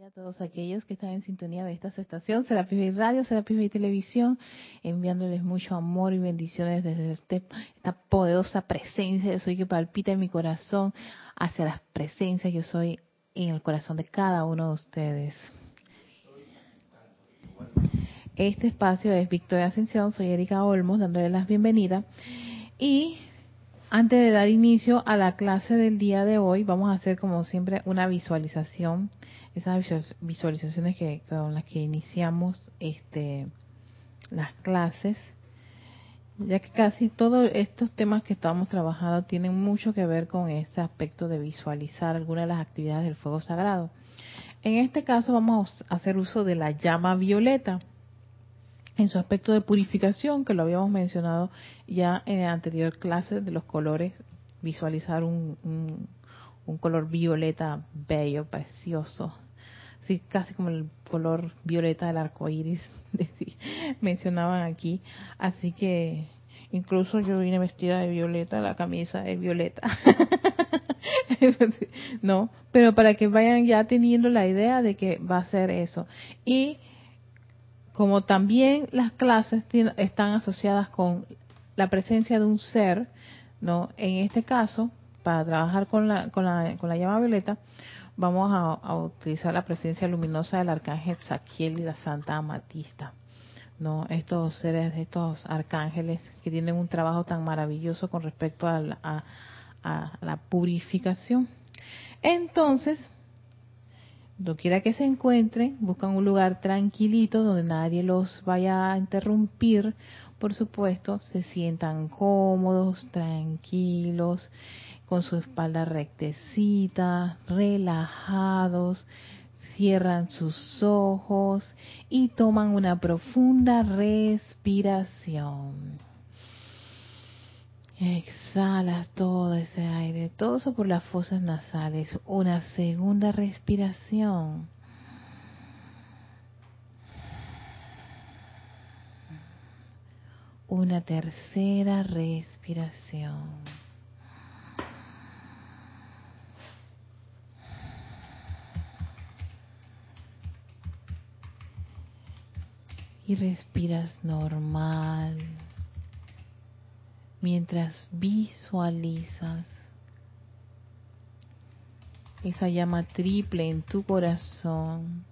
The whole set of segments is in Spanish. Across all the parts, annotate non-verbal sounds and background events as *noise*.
a todos aquellos que están en sintonía de esta estación, Serapis Bay Radio, Serapis Bay Televisión, enviándoles mucho amor y bendiciones desde este, esta poderosa presencia, yo soy que palpita en mi corazón hacia las presencias, yo soy en el corazón de cada uno de ustedes. Este espacio es Victoria Ascensión, soy Erika Olmos, dándole las bienvenidas. Y antes de dar inicio a la clase del día de hoy, vamos a hacer como siempre una visualización esas visualizaciones que con las que iniciamos este las clases ya que casi todos estos temas que estamos trabajando tienen mucho que ver con este aspecto de visualizar algunas de las actividades del fuego sagrado. En este caso vamos a hacer uso de la llama violeta en su aspecto de purificación, que lo habíamos mencionado ya en la anterior clase de los colores, visualizar un, un, un color violeta bello, precioso, sí, casi como el color violeta del arco iris, *laughs* mencionaban aquí. Así que incluso yo vine vestida de violeta, la camisa es violeta. *laughs* no, pero para que vayan ya teniendo la idea de que va a ser eso. Y como también las clases están asociadas con la presencia de un ser, ¿no? En este caso, para trabajar con la, con la, con la llama violeta, vamos a, utilizar la presencia luminosa del arcángel Zaquiel y la Santa Amatista. ¿no? Estos seres, estos arcángeles que tienen un trabajo tan maravilloso con respecto a la, a, la purificación. Entonces, quiera que se encuentren, buscan un lugar tranquilito donde nadie los vaya a interrumpir. Por supuesto, se sientan cómodos, tranquilos con su espalda rectecita, relajados, cierran sus ojos y toman una profunda respiración. Exhalas todo ese aire, todo eso por las fosas nasales. Una segunda respiración. Una tercera respiración. Y respiras normal mientras visualizas esa llama triple en tu corazón,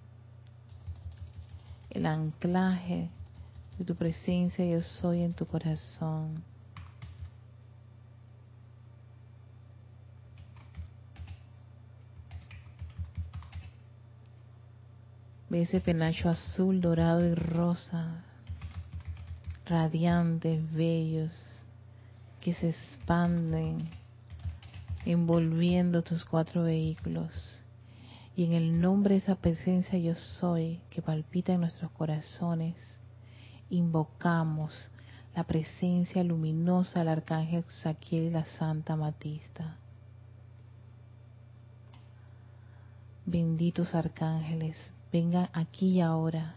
el anclaje de tu presencia yo soy en tu corazón. Ve ese penacho azul, dorado y rosa, radiantes, bellos, que se expanden, envolviendo tus cuatro vehículos. Y en el nombre de esa presencia yo soy, que palpita en nuestros corazones, invocamos la presencia luminosa del arcángel Saquiel y la Santa Matista. Benditos arcángeles, vengan aquí y ahora.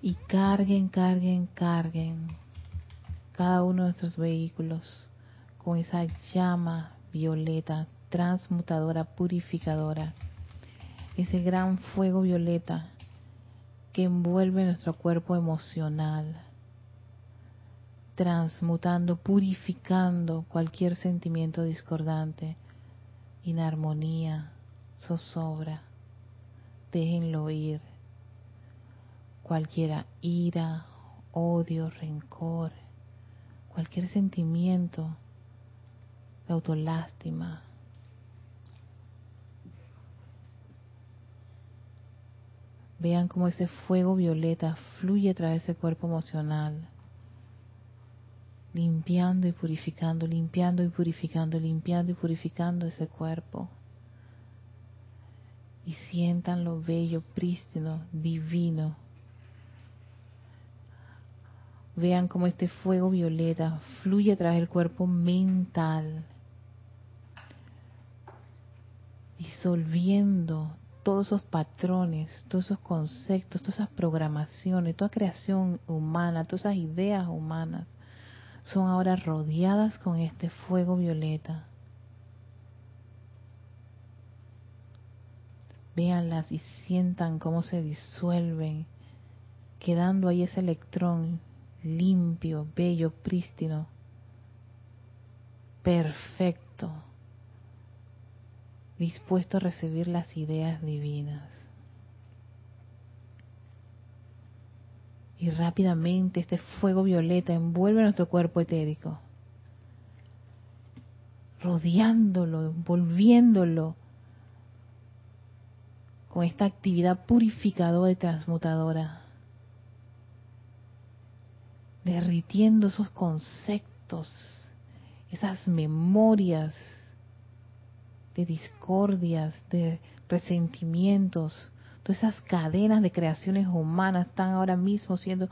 Y carguen, carguen, carguen cada uno de nuestros vehículos con esa llama violeta, transmutadora, purificadora. Ese gran fuego violeta que envuelve nuestro cuerpo emocional, transmutando, purificando cualquier sentimiento discordante inarmonía, zozobra, déjenlo ir. Cualquiera ira, odio, rencor, cualquier sentimiento de autolástima. Vean cómo ese fuego violeta fluye a través del cuerpo emocional limpiando y purificando, limpiando y purificando, limpiando y purificando ese cuerpo. Y sientan lo bello, prístino, divino. Vean cómo este fuego violeta fluye a través del cuerpo mental, disolviendo todos esos patrones, todos esos conceptos, todas esas programaciones, toda creación humana, todas esas ideas humanas son ahora rodeadas con este fuego violeta. Véanlas y sientan cómo se disuelven, quedando ahí ese electrón limpio, bello, prístino, perfecto, dispuesto a recibir las ideas divinas. Y rápidamente este fuego violeta envuelve nuestro cuerpo etérico, rodeándolo, envolviéndolo con esta actividad purificadora y transmutadora, derritiendo esos conceptos, esas memorias de discordias, de resentimientos, todas esas cadenas de creaciones humanas están ahora mismo siendo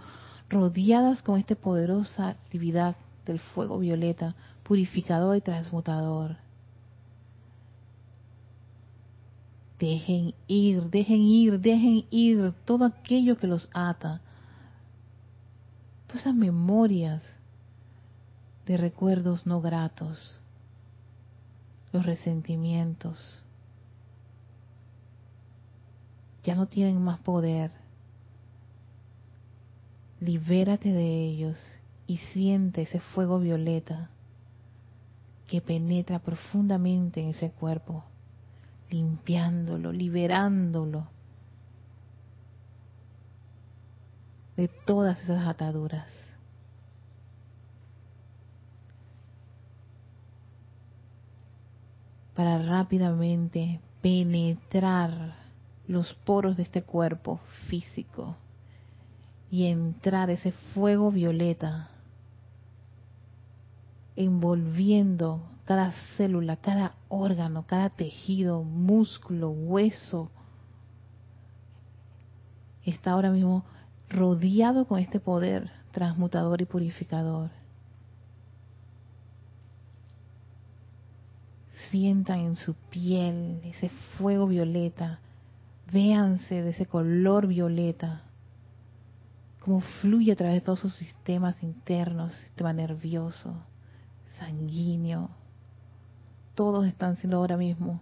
rodeadas con esta poderosa actividad del fuego violeta, purificador y transmutador. Dejen ir, dejen ir, dejen ir todo aquello que los ata. Todas esas memorias de recuerdos no gratos, los resentimientos, ya no tienen más poder. Libérate de ellos y siente ese fuego violeta que penetra profundamente en ese cuerpo limpiándolo, liberándolo de todas esas ataduras. Para rápidamente penetrar los poros de este cuerpo físico y entrar ese fuego violeta envolviendo cada célula, cada órgano, cada tejido, músculo, hueso, está ahora mismo rodeado con este poder transmutador y purificador. Sientan en su piel ese fuego violeta, véanse de ese color violeta, cómo fluye a través de todos sus sistemas internos, sistema nervioso, sanguíneo, todos están siendo ahora mismo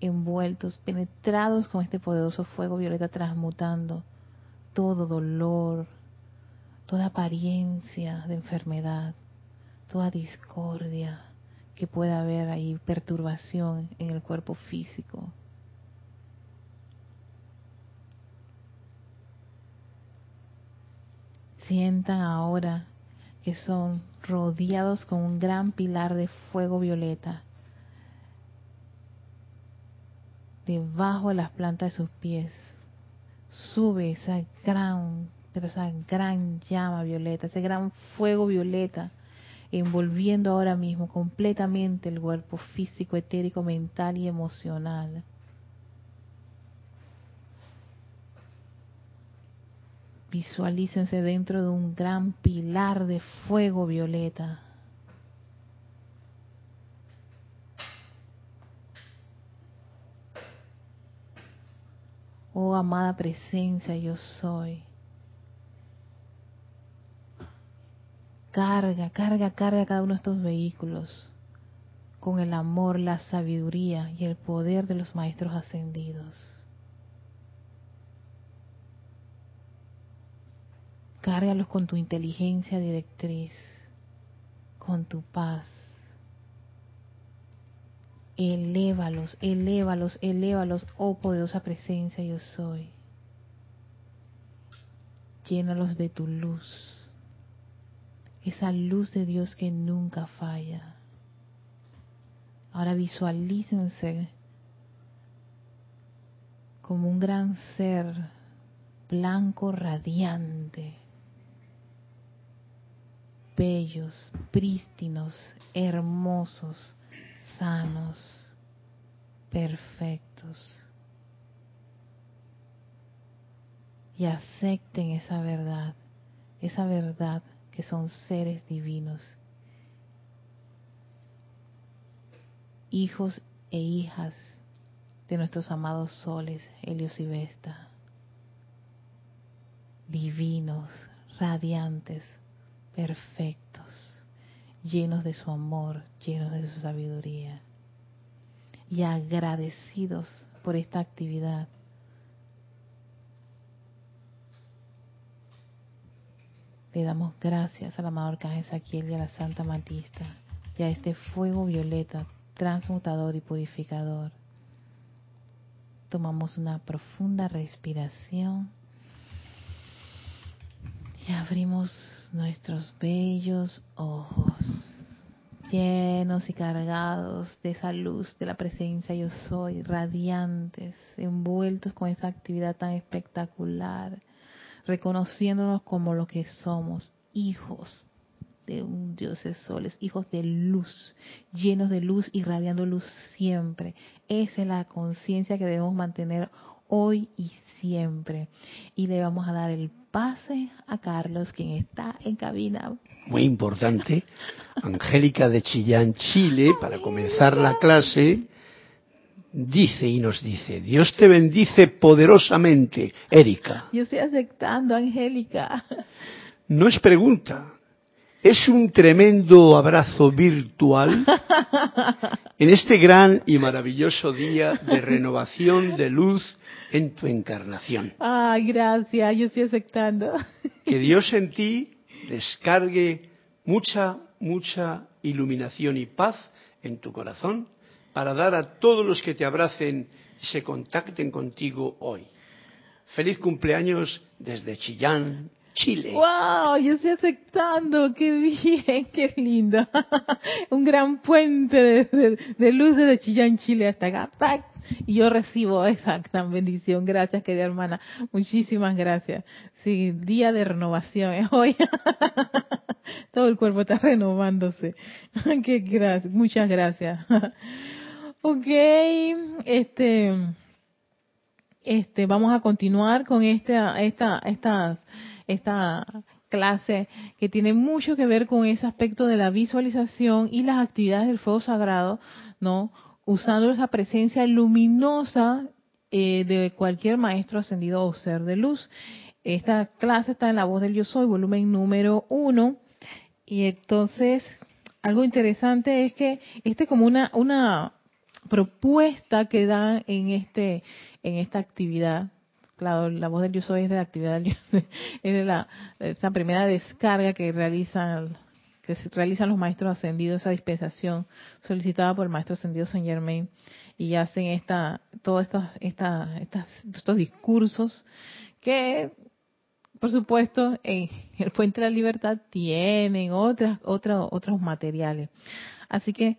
envueltos, penetrados con este poderoso fuego violeta transmutando todo dolor, toda apariencia de enfermedad, toda discordia que pueda haber ahí, perturbación en el cuerpo físico. Sientan ahora que son rodeados con un gran pilar de fuego violeta debajo de las plantas de sus pies. Sube esa gran, esa gran llama violeta, ese gran fuego violeta, envolviendo ahora mismo completamente el cuerpo físico, etérico, mental y emocional. Visualícense dentro de un gran pilar de fuego violeta. Oh amada presencia, yo soy. Carga, carga, carga cada uno de estos vehículos con el amor, la sabiduría y el poder de los maestros ascendidos. Cárgalos con tu inteligencia directriz, con tu paz. Elévalos, elévalos, elévalos, oh poderosa presencia yo soy. Llénalos de tu luz, esa luz de Dios que nunca falla. Ahora visualícense como un gran ser blanco radiante bellos, prístinos, hermosos, sanos, perfectos. Y acepten esa verdad, esa verdad que son seres divinos, hijos e hijas de nuestros amados soles, Helios y Vesta, divinos, radiantes, perfectos, llenos de su amor, llenos de su sabiduría. y agradecidos por esta actividad. Le damos gracias al amado Arcángel Saquiel y a la Santa Matista y a este fuego violeta transmutador y purificador. Tomamos una profunda respiración y abrimos nuestros bellos ojos llenos y cargados de esa luz de la presencia yo soy, radiantes, envueltos con esa actividad tan espectacular, reconociéndonos como lo que somos, hijos de un Dios de soles, hijos de luz, llenos de luz, irradiando luz siempre. Esa es la conciencia que debemos mantener hoy y siempre. Y le vamos a dar el pase a Carlos, quien está en cabina. Muy importante. Angélica de Chillán, Chile, para comenzar la clase, dice y nos dice, Dios te bendice poderosamente, Erika. Yo estoy aceptando, Angélica. No es pregunta, es un tremendo abrazo virtual *laughs* en este gran y maravilloso día de renovación de luz en tu encarnación. Ay, gracias, yo estoy aceptando. Que *laughs* Dios en ti descargue mucha, mucha iluminación y paz en tu corazón para dar a todos los que te abracen y se contacten contigo hoy. Feliz cumpleaños desde Chillán, Chile. ¡Wow! Yo estoy aceptando. ¡Qué bien! ¡Qué lindo! *laughs* Un gran puente de, de, luces de Chillán, Chile hasta acá. Y yo recibo esa *laughs* gran bendición. Gracias, querida hermana. Muchísimas gracias. Sí, día de renovación es *laughs* hoy. Todo el cuerpo está renovándose. *laughs* ¡Qué gracias! Muchas gracias. ok, este... Este, vamos a continuar con esta, esta, estas esta clase que tiene mucho que ver con ese aspecto de la visualización y las actividades del fuego sagrado, ¿no? Usando esa presencia luminosa eh, de cualquier maestro ascendido o ser de luz. Esta clase está en la voz del Yo Soy, volumen número uno. Y entonces, algo interesante es que este es como una, una propuesta que da en este, en esta actividad la voz del yo soy es de la actividad *laughs* es de la esa primera descarga que realizan que realizan los maestros ascendidos esa dispensación solicitada por el maestro ascendido Saint Germain y hacen esta todos estos esta, estos discursos que por supuesto en el Fuente de la Libertad tienen otras otros otros materiales así que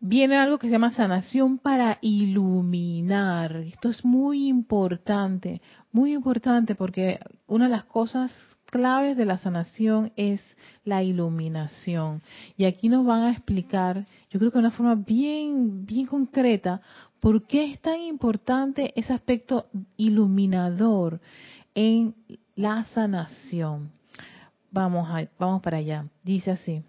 viene algo que se llama sanación para iluminar. Esto es muy importante, muy importante porque una de las cosas claves de la sanación es la iluminación. Y aquí nos van a explicar, yo creo que de una forma bien, bien concreta, por qué es tan importante ese aspecto iluminador en la sanación. Vamos, a, vamos para allá. Dice así.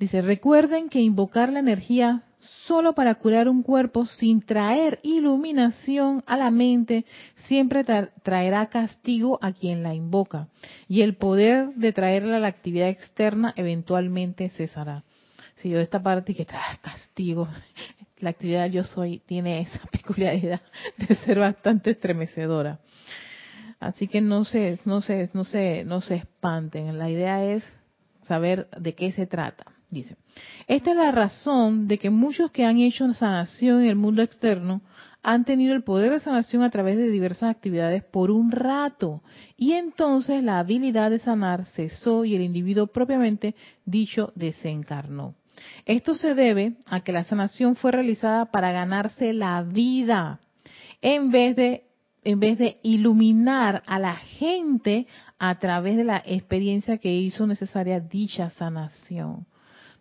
Dice, recuerden que invocar la energía solo para curar un cuerpo sin traer iluminación a la mente siempre traerá castigo a quien la invoca y el poder de traerla a la actividad externa eventualmente cesará. Si yo esta parte que trae castigo, *laughs* la actividad yo soy tiene esa *laughs* peculiaridad de ser bastante estremecedora. Así que no se, no se, no se, no se espanten. La idea es saber de qué se trata. Dice, esta es la razón de que muchos que han hecho sanación en el mundo externo han tenido el poder de sanación a través de diversas actividades por un rato y entonces la habilidad de sanar cesó y el individuo propiamente dicho desencarnó. Esto se debe a que la sanación fue realizada para ganarse la vida en vez de en vez de iluminar a la gente a través de la experiencia que hizo necesaria dicha sanación.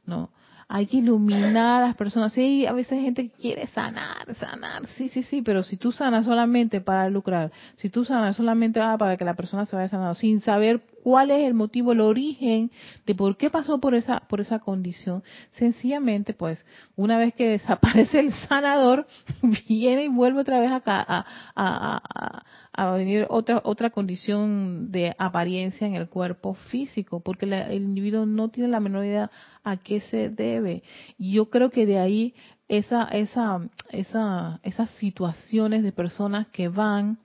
¿No? Hay que iluminar a las personas. Sí, a veces hay gente que quiere sanar, sanar, sí, sí, sí, pero si tú sanas solamente para lucrar, si tú sanas solamente para que la persona se vaya sanando, sin saber cuál es el motivo, el origen de por qué pasó por esa, por esa condición, sencillamente, pues, una vez que desaparece el sanador, *laughs* viene y vuelve otra vez acá a, a, a venir otra otra condición de apariencia en el cuerpo físico, porque el individuo no tiene la menor idea a qué se debe. Y yo creo que de ahí esa, esa, esa, esas situaciones de personas que van,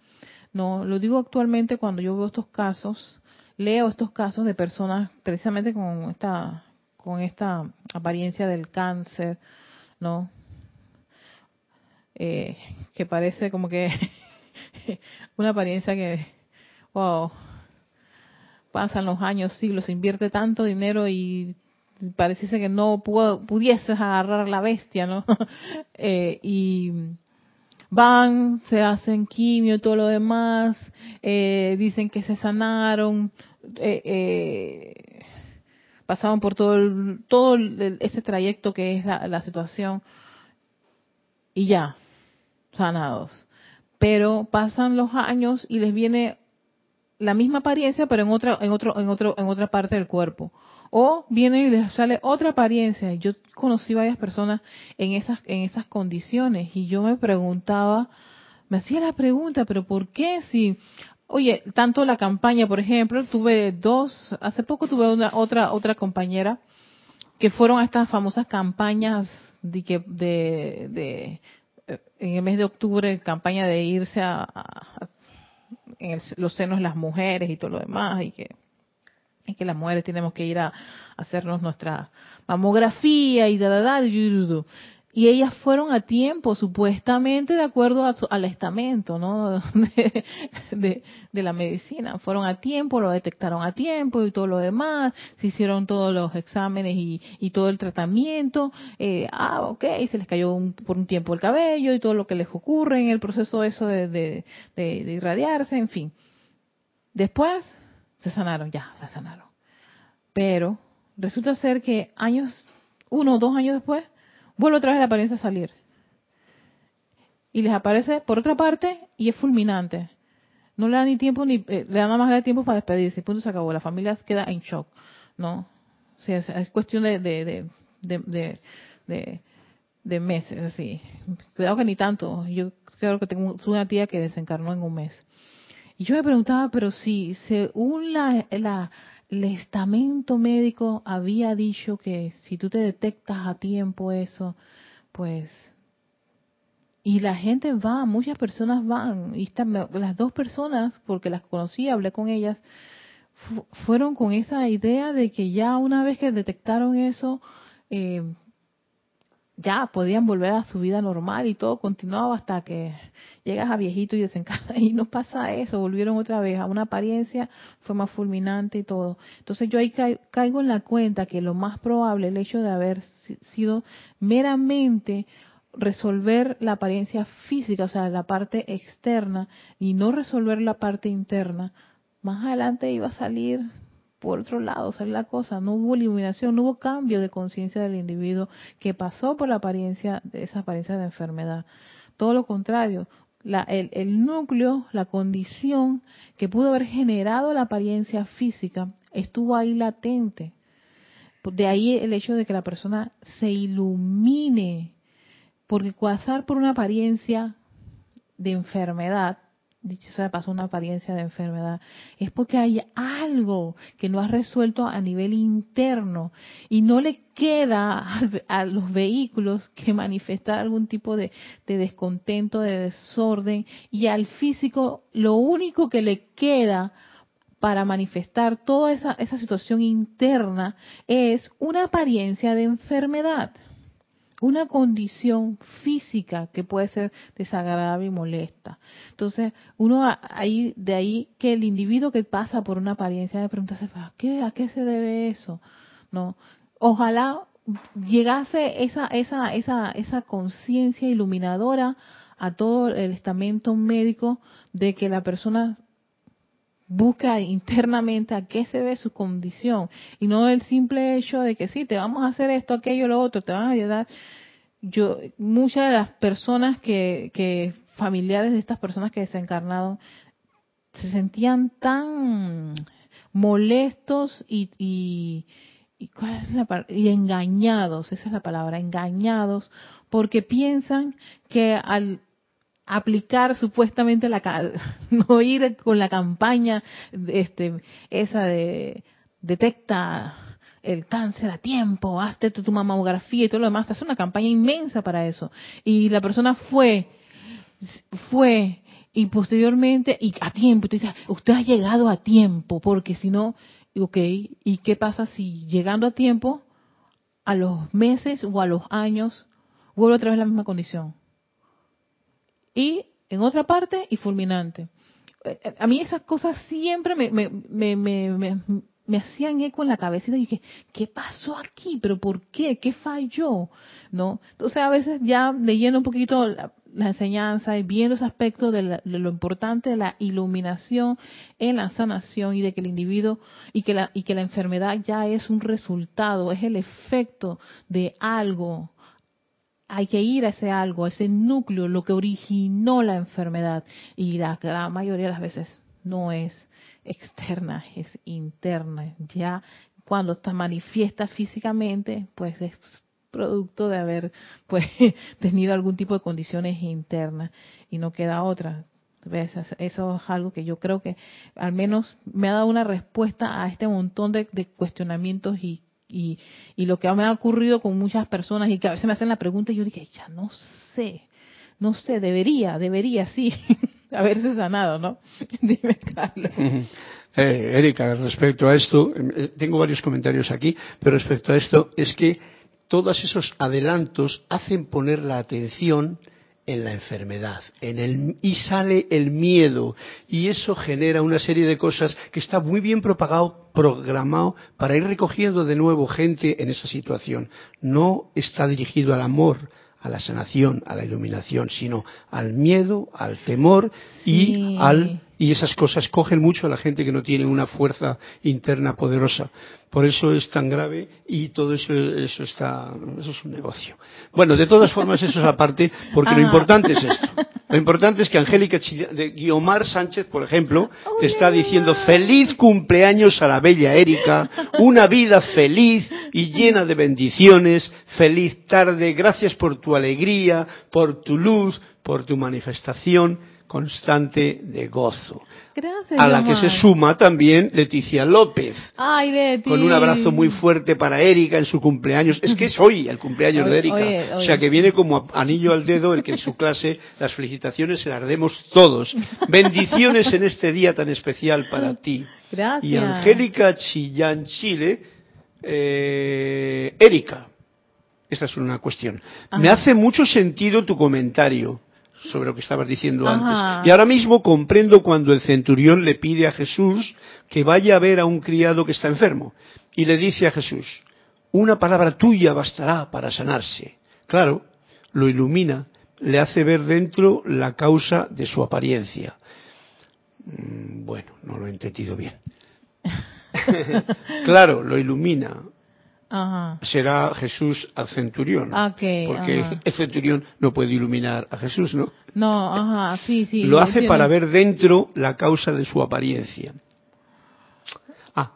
no, lo digo actualmente cuando yo veo estos casos, leo estos casos de personas precisamente con esta, con esta apariencia del cáncer, ¿no? Eh, que parece como que *laughs* una apariencia que, wow, pasan los años, siglos, se invierte tanto dinero y pareciese que no pudieses agarrar la bestia, ¿no? *laughs* Eh, y van, se hacen quimio y todo lo demás, eh, dicen que se sanaron, eh, pasaron por todo todo ese trayecto que es la, la situación y ya, sanados. Pero pasan los años y les viene la misma apariencia, pero en otra, en otro, en otro, en otra parte del cuerpo. O viene y les sale otra apariencia. Yo conocí varias personas en esas, en esas condiciones y yo me preguntaba, me hacía la pregunta, pero ¿por qué si, oye, tanto la campaña, por ejemplo, tuve dos, hace poco tuve una otra otra compañera que fueron a estas famosas campañas de que de, de en el mes de octubre campaña de irse a, en los senos de las mujeres y todo lo demás y que y que las mujeres tenemos que ir a, hacernos nuestra mamografía y da, da, da, y ellas fueron a tiempo, supuestamente de acuerdo al estamento ¿no? *laughs* De, la medicina. Fueron a tiempo, lo detectaron a tiempo y todo lo demás. Se hicieron todos los exámenes y, todo el tratamiento. Eh, ah, ok, se les cayó por un tiempo el cabello y todo lo que les ocurre en el proceso eso de, de irradiarse, en fin. Después se sanaron, ya, se sanaron. Pero resulta ser que años, uno o dos años después, vuelve otra vez la apariencia a salir. Y les aparece por otra parte y es fulminante. No le da ni tiempo, ni eh, le da nada más de tiempo para despedirse. Punto se acabó. La familia queda en shock. ¿No? O es, cuestión de, de, de meses, así. Cuidado que ni tanto. Yo creo que tengo una tía que desencarnó en un mes. Yo me preguntaba, pero si según la, la, el estamento médico había dicho que si tú te detectas a tiempo eso, pues... Y la gente va, muchas personas van, y están, las dos personas, porque las conocí, hablé con ellas, fueron con esa idea de que ya una vez que detectaron eso, eh, ya podían volver a su vida normal y todo continuaba hasta que llegas a viejito y desencarnas y no pasa eso, volvieron otra vez a una apariencia, fue más fulminante y todo. Entonces yo ahí caigo en la cuenta que lo más probable, el hecho de haber sido meramente resolver la apariencia física, o sea, la parte externa, y no resolver la parte interna, más adelante iba a salir por otro lado, salir la cosa, no hubo iluminación, no hubo cambio de conciencia del individuo que pasó por la apariencia, de esa apariencia de enfermedad. Todo lo contrario, el, el núcleo, la condición que pudo haber generado la apariencia física, estuvo ahí latente. De ahí el hecho de que la persona se ilumine, porque pasar por una apariencia de enfermedad dicho sea pasó una apariencia de enfermedad, es porque hay algo que no has resuelto a nivel interno y no le queda a, los vehículos que manifestar algún tipo de, descontento, de desorden y al físico lo único que le queda para manifestar toda esa, esa situación interna es una apariencia de enfermedad una condición física que puede ser desagradable y molesta. Entonces, uno ahí, de ahí que el individuo que pasa por una apariencia de preguntarse, ¿a qué, ¿a qué se debe eso? No, ojalá llegase esa, esa, esa, esa conciencia iluminadora a todo el estamento médico de que la persona busca internamente a qué se ve su condición y no el simple hecho de que sí, te vamos a hacer esto, aquello, lo otro, te van a ayudar. Yo, muchas de las personas que, familiares de estas personas que desencarnaron se sentían tan molestos y, ¿cuál es la y engañados, esa es la palabra, engañados, porque piensan que al aplicar supuestamente la *laughs* no ir con la campaña este esa de detecta el cáncer a tiempo, hazte tu, mamografía y todo lo demás, hace una campaña inmensa para eso. Y la persona fue, fue, y posteriormente, y a tiempo, usted dice, usted ha llegado a tiempo, porque si no, ok, ¿y qué pasa si llegando a tiempo, a los meses o a los años, vuelve otra vez la misma condición? Y en otra parte, y fulminante. Eh, eh, a mí esas cosas siempre me, me, me, me, me hacían eco en la cabecita y dije, ¿qué pasó aquí? ¿Pero por qué? ¿Qué falló? ¿No? Entonces a veces ya leyendo un poquito la, enseñanza y viendo ese aspecto de, lo importante de la iluminación en la sanación y de que el individuo y que la, y que la enfermedad ya es un resultado, es el efecto de algo. Hay que ir a ese algo, a ese núcleo, lo que originó la enfermedad. Y la gran mayoría de las veces no es externa, es interna. Ya cuando está manifiesta físicamente, pues es producto de haber *laughs* pues tenido algún tipo de condiciones internas y no queda otra. Eso es algo que yo creo que al menos me ha dado una respuesta a este montón de, cuestionamientos y, y, y, lo que me ha ocurrido con muchas personas y que a veces me hacen la pregunta y yo dije, ya no sé, no sé, debería, debería, sí. *laughs* haberse sanado, ¿no? *laughs* Dime, Carlos. Eh, Erika, respecto a esto, eh, tengo varios comentarios aquí, pero respecto a esto es que todos esos adelantos hacen poner la atención en la enfermedad, en el, y sale el miedo, y eso genera una serie de cosas que está muy bien propagado, programado para ir recogiendo de nuevo gente en esa situación. No está dirigido al amor, a la sanación, a la iluminación, sino al miedo, al temor y al y esas cosas cogen mucho a la gente que no tiene una fuerza interna poderosa. Por eso es tan grave y todo eso, eso está, eso es un negocio. Bueno, de todas formas eso es aparte, porque lo importante es esto. Lo importante es que Angélica de Guiomar Sánchez, por ejemplo, te está diciendo feliz cumpleaños a la bella Erika, una vida feliz y llena de bendiciones, feliz tarde, gracias por tu alegría, por tu luz, por tu manifestación constante de gozo. Gracias, a la que se suma también Leticia López. Ay, Leti. Con un abrazo muy fuerte para Erika en su cumpleaños. Es que es hoy el cumpleaños de Erika. O sea que viene como anillo al dedo el que en su clase las felicitaciones se las demos todos. Bendiciones en este día tan especial para ti. Gracias. Y Angélica Chillán Chile, eh, Erika. Esta es una cuestión. Me hace mucho sentido tu comentario sobre lo que estabas diciendo antes. Y ahora mismo comprendo cuando el centurión le pide a Jesús que vaya a ver a un criado que está enfermo. Y le dice a Jesús, una palabra tuya bastará para sanarse. Claro, lo ilumina, le hace ver dentro la causa de su apariencia. Mm, bueno, no lo he entendido bien. *laughs* *laughs* claro, lo ilumina, será Jesús al centurión. porque el centurión no puede iluminar a Jesús, ¿no? No, ajá, sí, sí. Lo hace para ver dentro la causa de su apariencia. Ah,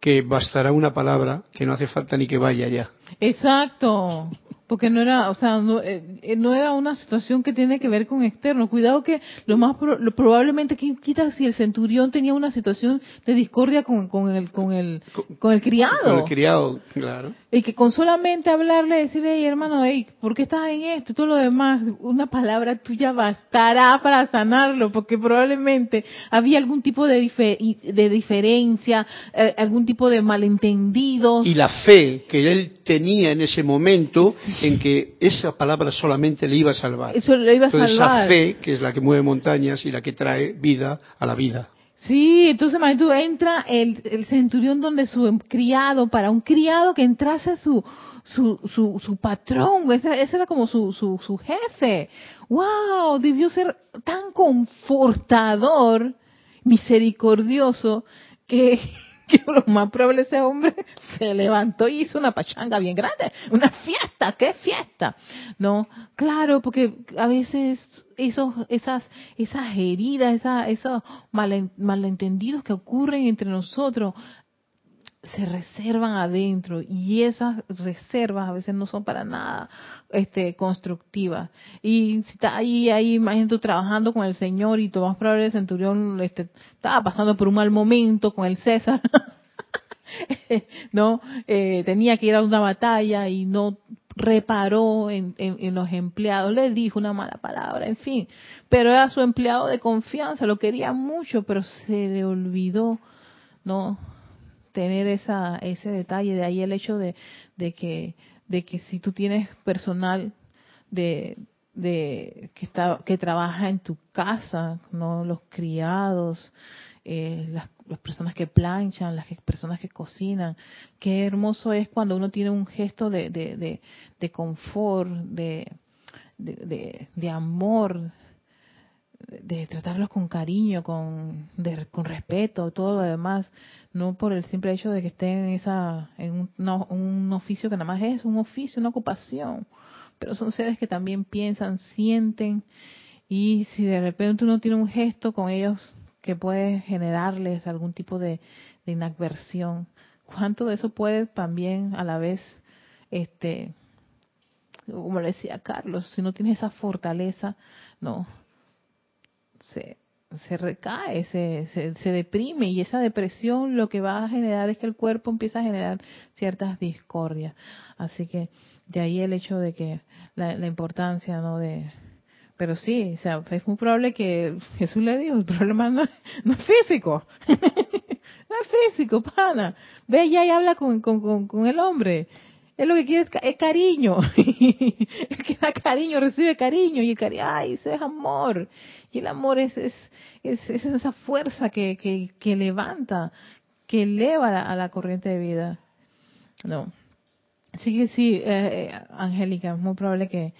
que bastará una palabra que no hace falta ni que vaya ya. Exacto porque no era, o sea, no, eh, eh, no, era una situación que tiene que ver con externo. Cuidado que lo más probablemente quita si el centurión tenía una situación de discordia con, con el con el con el criado. Con el criado, claro. Y que con solamente hablarle, decirle, hey, hermano, hey, ¿por qué estás en esto? Y todo lo demás, una palabra tuya bastará para sanarlo, porque probablemente había algún tipo de, de diferencia, eh, algún tipo de malentendido. Y la fe que él tenía en ese momento en que esa palabra solamente le iba a salvar. Eso le iba a salvar. Esa fe que es la que mueve montañas y la que trae vida a la vida. Sí, entonces tú entra el, el, centurión donde su criado, para un criado que entrase su, su, su, su patrón, ese, ese, era como su, su, su jefe. ¡Wow! Debió ser tan confortador, misericordioso, que *laughs* que lo más probable ese hombre *laughs* se levantó y hizo una pachanga bien grande, una fiesta, ¿qué fiesta? No, claro, porque a veces esos, esas, esas heridas, esos malentendidos que ocurren entre nosotros, se reservan adentro y esas reservas a veces no son para nada este constructivas y está ahí ahí imagínate trabajando con el señor y Tomás probable centurión este, estaba pasando por un mal momento con el César *laughs* no eh, tenía que ir a una batalla y no reparó en, en, los empleados, le dijo una mala palabra, en fin, pero era su empleado de confianza, lo quería mucho, pero se le olvidó, no tener esa ese detalle, de ahí el hecho de que de que si tú tienes personal de, de que está que trabaja en tu casa, no los criados, eh, las, personas que planchan, las personas que cocinan. Qué hermoso es cuando uno tiene un gesto de, de, de, confort, de, de, amor, de tratarlos con cariño, con, con respeto, todo lo demás, no por el simple hecho de que estén en, esa, en un, un oficio que nada más es un oficio, una ocupación, pero son seres que también piensan, sienten, y si de repente uno tiene un gesto con ellos que puede generarles algún tipo de, inadversión, cuánto de eso puede también a la vez, este, como le decía Carlos, si no tiene esa fortaleza, no, se, se recae, se, se, se, deprime y esa depresión lo que va a generar es que el cuerpo empieza a generar ciertas discordias. Así que de ahí el hecho de que la, la importancia no de, pero sí, o sea, es muy probable que Jesús le dijo, el problema no, es físico, *laughs* no es físico, pana. Ve ya y habla con, con, con, el hombre. Es lo que quiere es, cariño. *laughs* el que da cariño recibe cariño y el cariño, ay, eso es amor. Y el amor es, es, es, esa fuerza que, que, levanta, que eleva a la, corriente de vida. No. Así que sí, eh, Angélica, es muy probable que,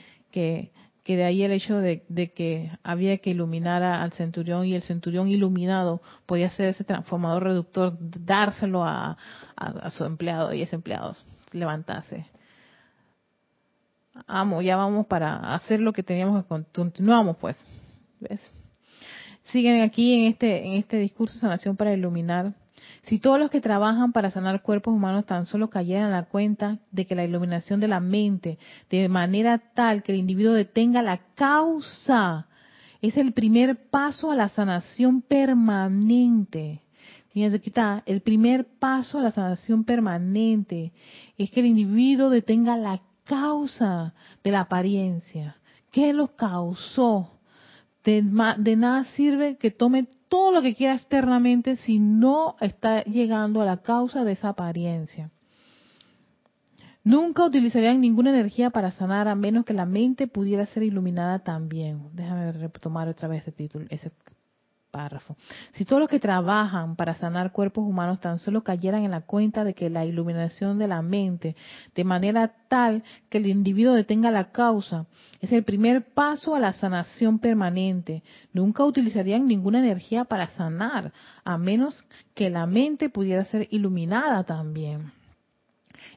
que de ahí el hecho de, que había que iluminar al centurión y el centurión iluminado podía ser ese transformador reductor, dárselo a, su empleado y ese empleado levantarse. Amo, ya vamos para hacer lo que teníamos que continuamos pues. ¿Ves? Siguen aquí en este en este discurso sanación para iluminar si todos los que trabajan para sanar cuerpos humanos tan solo cayeran a la cuenta de que la iluminación de la mente, de manera tal que el individuo detenga la causa, es el primer paso a la sanación permanente. Fíjense aquí está, el primer paso a la sanación permanente es que el individuo detenga la causa de la apariencia. ¿Qué lo causó? De, de, nada sirve que tome todo lo que quiera externamente si no está llegando a la causa de esa apariencia. Nunca utilizarían ninguna energía para sanar a menos que la mente pudiera ser iluminada también. Déjame retomar otra vez ese título, ese párrafo. Si todos los que trabajan para sanar cuerpos humanos tan solo cayeran en la cuenta de que la iluminación de la mente, de manera tal que el individuo detenga la causa, es el primer paso a la sanación permanente, nunca utilizarían ninguna energía para sanar, a menos que la mente pudiera ser iluminada también.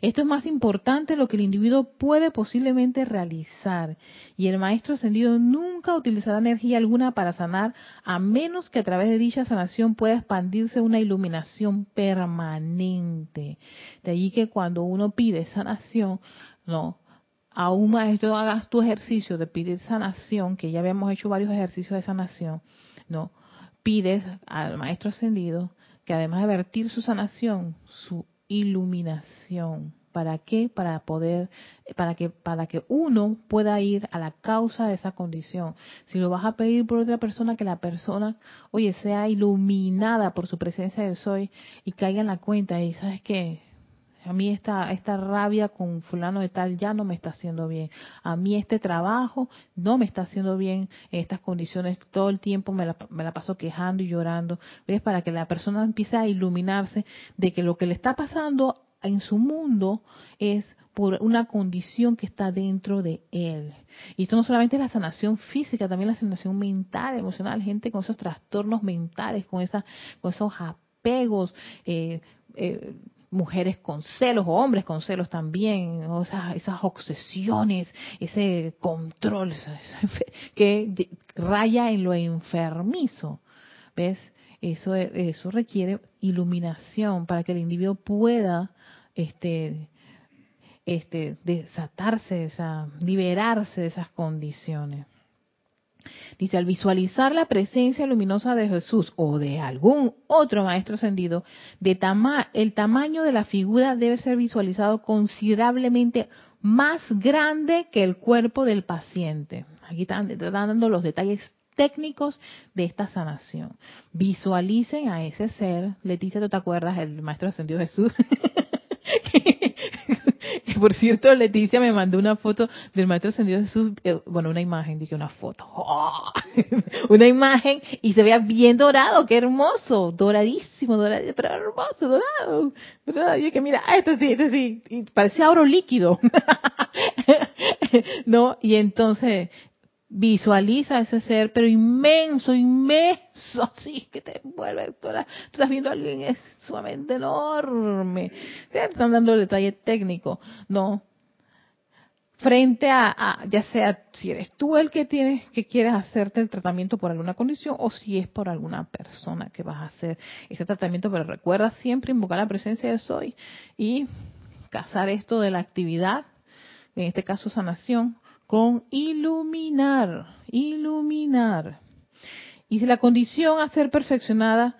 Esto es más importante lo que el individuo puede posiblemente realizar. Y el maestro ascendido nunca utilizará energía alguna para sanar, a menos que a través de dicha sanación pueda expandirse una iluminación permanente. De allí que cuando uno pide sanación, no, a un maestro hagas tu ejercicio de pedir sanación, que ya habíamos hecho varios ejercicios de sanación, no, pides al maestro ascendido que además de vertir su sanación, su iluminación. ¿Para qué? Para poder, para que, para que uno pueda ir a la causa de esa condición. Si lo vas a pedir por otra persona, que la persona, oye, sea iluminada por su presencia de soy y caiga en la cuenta y sabes qué, a mí esta, esta rabia con fulano de tal ya no me está haciendo bien. A mí este trabajo no me está haciendo bien en estas condiciones. Todo el tiempo me la, me la paso quejando y llorando. ¿Ves? Para que la persona empiece a iluminarse de que lo que le está pasando en su mundo es por una condición que está dentro de él. Y esto no solamente es la sanación física, también la sanación mental, emocional, gente con esos trastornos mentales, con, esa, con esos apegos, eh, eh, mujeres con celos o hombres con celos también, o esas, obsesiones, ese control que raya en lo enfermizo. ¿Ves? Eso, eso requiere iluminación para que el individuo pueda este, este, desatarse, esa, liberarse de esas condiciones. Dice, al visualizar la presencia luminosa de Jesús o de algún otro maestro ascendido, el tamaño de la figura debe ser visualizado considerablemente más grande que el cuerpo del paciente. Aquí están, dando los detalles técnicos de esta sanación. Visualicen a ese ser. Leticia, ¿tú te acuerdas? El maestro ascendido Jesús. *laughs* por cierto, Leticia me mandó una foto del maestro ascendido Jesús, eh, bueno, una imagen, dije una foto, *laughs* una imagen y se veía bien dorado, qué hermoso, doradísimo, doradísimo, pero hermoso, dorado, ¿verdad? Y dije, mira, ah, este sí, este sí, y parecía oro líquido, *laughs* ¿no? Y entonces visualiza ese ser, pero inmenso, inmenso, *laughs* así que te vuelve, tú estás viendo a alguien es sumamente enorme, están dando el detalle técnico, no, frente a, ya sea si eres tú el que tienes, que quieres hacerte el tratamiento por alguna condición o si es por alguna persona que vas a hacer ese tratamiento, pero recuerda siempre invocar la presencia de soy y casar esto de la actividad, en este caso sanación, con iluminar, iluminar. Y si la condición a ser perfeccionada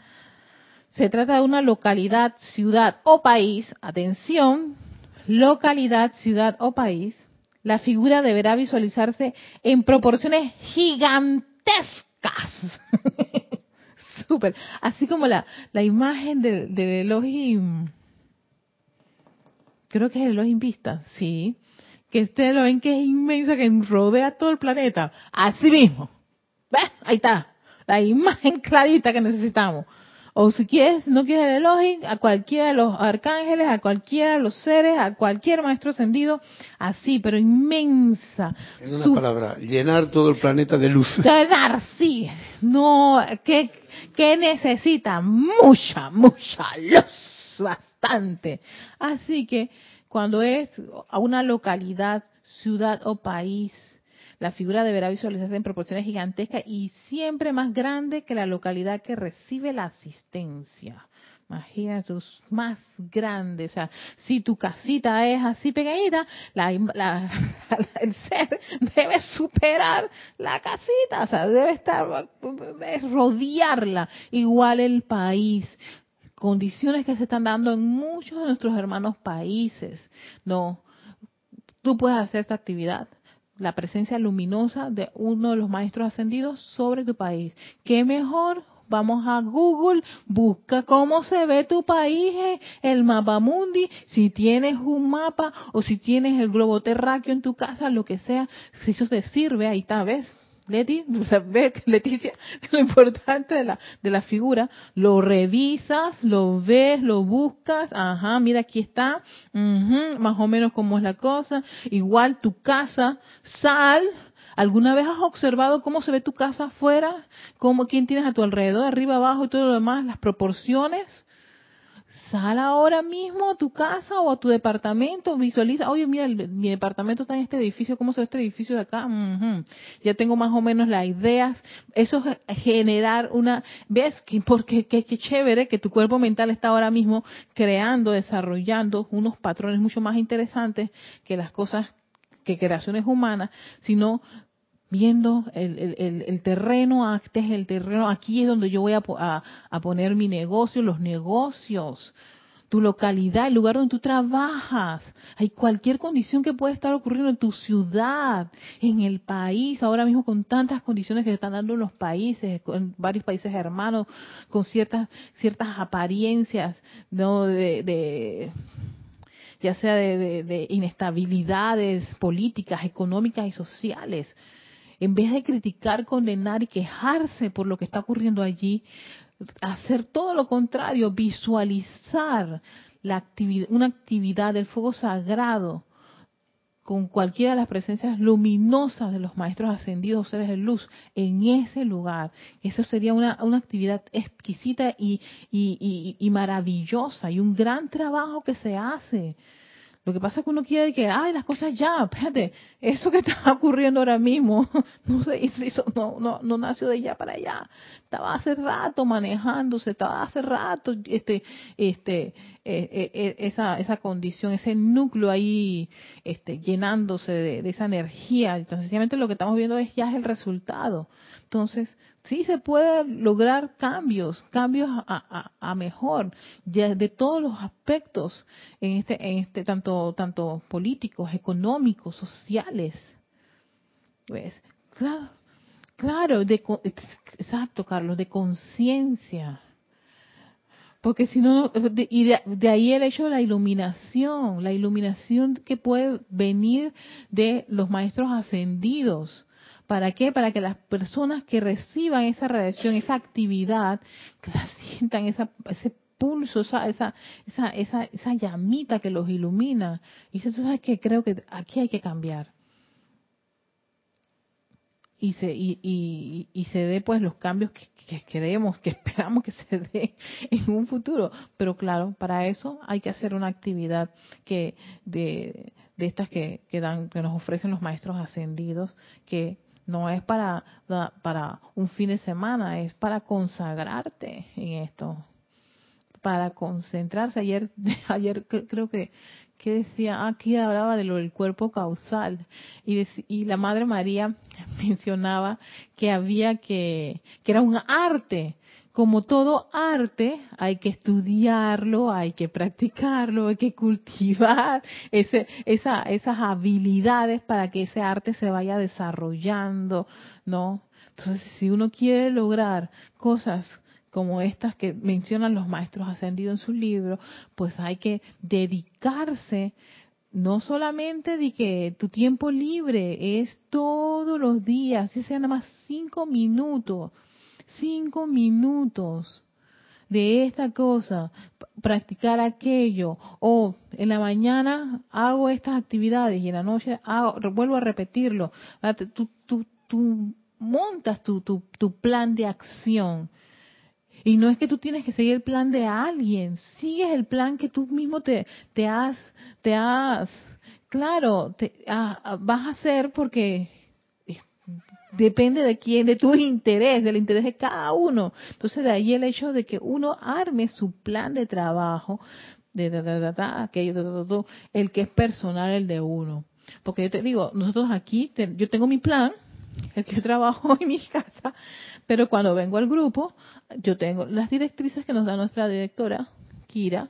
se trata de una localidad, ciudad o país, atención, localidad, ciudad o país, la figura deberá visualizarse en proporciones gigantescas. *laughs* Súper. Así como la, la imagen del, del Elohim. Creo que es el Elohim Vista, sí que ustedes lo ven que es inmensa, que rodea todo el planeta. Así mismo. ¿Ves? Ahí está. La imagen *laughs* clarita que necesitamos. O si quieres, no quieres el elogio, a cualquiera de los arcángeles, a cualquiera de los seres, a cualquier maestro ascendido, así, pero inmensa. En una palabra, llenar todo el planeta de luz. *laughs* Llenar, sí. No, ¿qué, qué necesita? Mucha, mucha luz. Bastante. Así que, cuando es a una localidad, ciudad o país, la figura deberá visualizarse en proporciones gigantescas y siempre más grande que la localidad que recibe la asistencia. Imagínate, más grande. O sea, si tu casita es así pequeñita, *laughs* el ser debe superar la casita. O sea, debe estar, rodearla. Igual el país condiciones que se están dando en muchos de nuestros hermanos países. No, tú puedes hacer esta actividad, la presencia luminosa de uno de los maestros ascendidos sobre tu país. ¿Qué mejor? Vamos a Google, busca cómo se ve tu país, el mapa mundi, si tienes un mapa o si tienes el globo terráqueo en tu casa, lo que sea, si eso te sirve, ahí está, ¿ves? Leti, *laughs* Leticia, lo importante de la, de la figura, lo revisas, lo ves, lo buscas, ajá, mira aquí está, más o menos cómo es la cosa, igual tu casa, sal, ¿alguna vez has observado cómo se ve tu casa afuera? ¿Cómo, quién tienes a tu alrededor, arriba, abajo y todo lo demás, las proporciones? Sal ahora mismo a tu casa o a tu departamento, visualiza, oye, mira, mi departamento está en este edificio, ¿cómo se ve este edificio de acá? Ya tengo más o menos las ideas. Eso es generar una, ¿ves? Porque qué, chévere que tu cuerpo mental está ahora mismo creando, desarrollando unos patrones mucho más interesantes que las cosas que creaciones humanas, sino viendo el, el, el, terreno, este es el terreno, aquí es donde yo voy a, a, poner mi negocio, los negocios, tu localidad, el lugar donde tú trabajas, hay cualquier condición que pueda estar ocurriendo en tu ciudad, en el país, ahora mismo con tantas condiciones que se están dando en los países, en varios países hermanos, con ciertas, ciertas apariencias, ¿no? de, de ya sea de, de, de inestabilidades políticas, económicas y sociales en vez de criticar, condenar y quejarse por lo que está ocurriendo allí, hacer todo lo contrario, visualizar la actividad, una actividad del fuego sagrado con cualquiera de las presencias luminosas de los maestros ascendidos, seres de luz, en ese lugar. Eso sería una, una actividad exquisita y, y, y, y maravillosa y un gran trabajo que se hace lo que pasa es que uno quiere que, ay, las cosas ya, espérate, eso que *laughs* está ocurriendo ahora mismo, *laughs* no se no, no, no nació de allá para allá. Estaba hace rato manejándose, estaba hace rato, este, este, eh, eh, esa, esa condición, ese núcleo ahí este, llenándose de, esa energía. Entonces, sencillamente lo que estamos viendo es ya es el resultado. Entonces, sí se puede lograr cambios, cambios a, a, mejor, de, de, todos los aspectos, en este, en este, tanto, tanto políticos, económicos, sociales. Pues, claro, claro, de, exacto, Carlos, de conciencia. Porque si no, y de, ahí el hecho de la iluminación, la iluminación que puede venir de los maestros ascendidos. ¿Para qué? Para que las personas que reciban esa radiación, esa actividad, que la sientan esa, ese pulso, esa, esa, esa, esa, llamita que los ilumina. Y entonces, ¿sabes que Creo que aquí hay que cambiar y se y, y, y, se dé pues los cambios que, que, queremos, que *laughs* esperamos que se dé en un futuro. Pero claro, para eso hay que hacer una actividad que de, de estas que, que dan que nos ofrecen los maestros ascendidos que no es para para un fin de semana, es para consagrarte en esto, para concentrarse. Ayer *laughs* ayer creo que que decía, aquí hablaba de lo del cuerpo causal y la Madre María *laughs* mencionaba que había que, que era un arte. Como todo arte, hay que estudiarlo, hay que practicarlo, hay que cultivar esas habilidades para que ese arte se vaya desarrollando, ¿no? Entonces, si uno quiere lograr cosas como estas que mencionan los maestros ascendidos en su libro, pues hay que dedicarse no solamente de que tu tiempo libre es todos los días, si sea nada más cinco minutos, cinco minutos de esta cosa, practicar aquello, o en la mañana hago estas actividades y en la noche hago, vuelvo a repetirlo. Tú, montas tu, tu, plan de acción y no es que tú tienes que seguir el plan de alguien, sigues el plan que tú mismo te, has, te has, claro, te, ah, ah, vas a hacer porque depende de quién, de tu interés, del interés de cada uno. Entonces de ahí el hecho de que uno arme su plan de trabajo, de, de, aquello, el que es personal, el de uno. Porque yo te digo, nosotros aquí, yo tengo mi plan, el que yo trabajo *laughs* en mi casa, pero cuando vengo al grupo, yo tengo las directrices que nos da nuestra directora, Kira.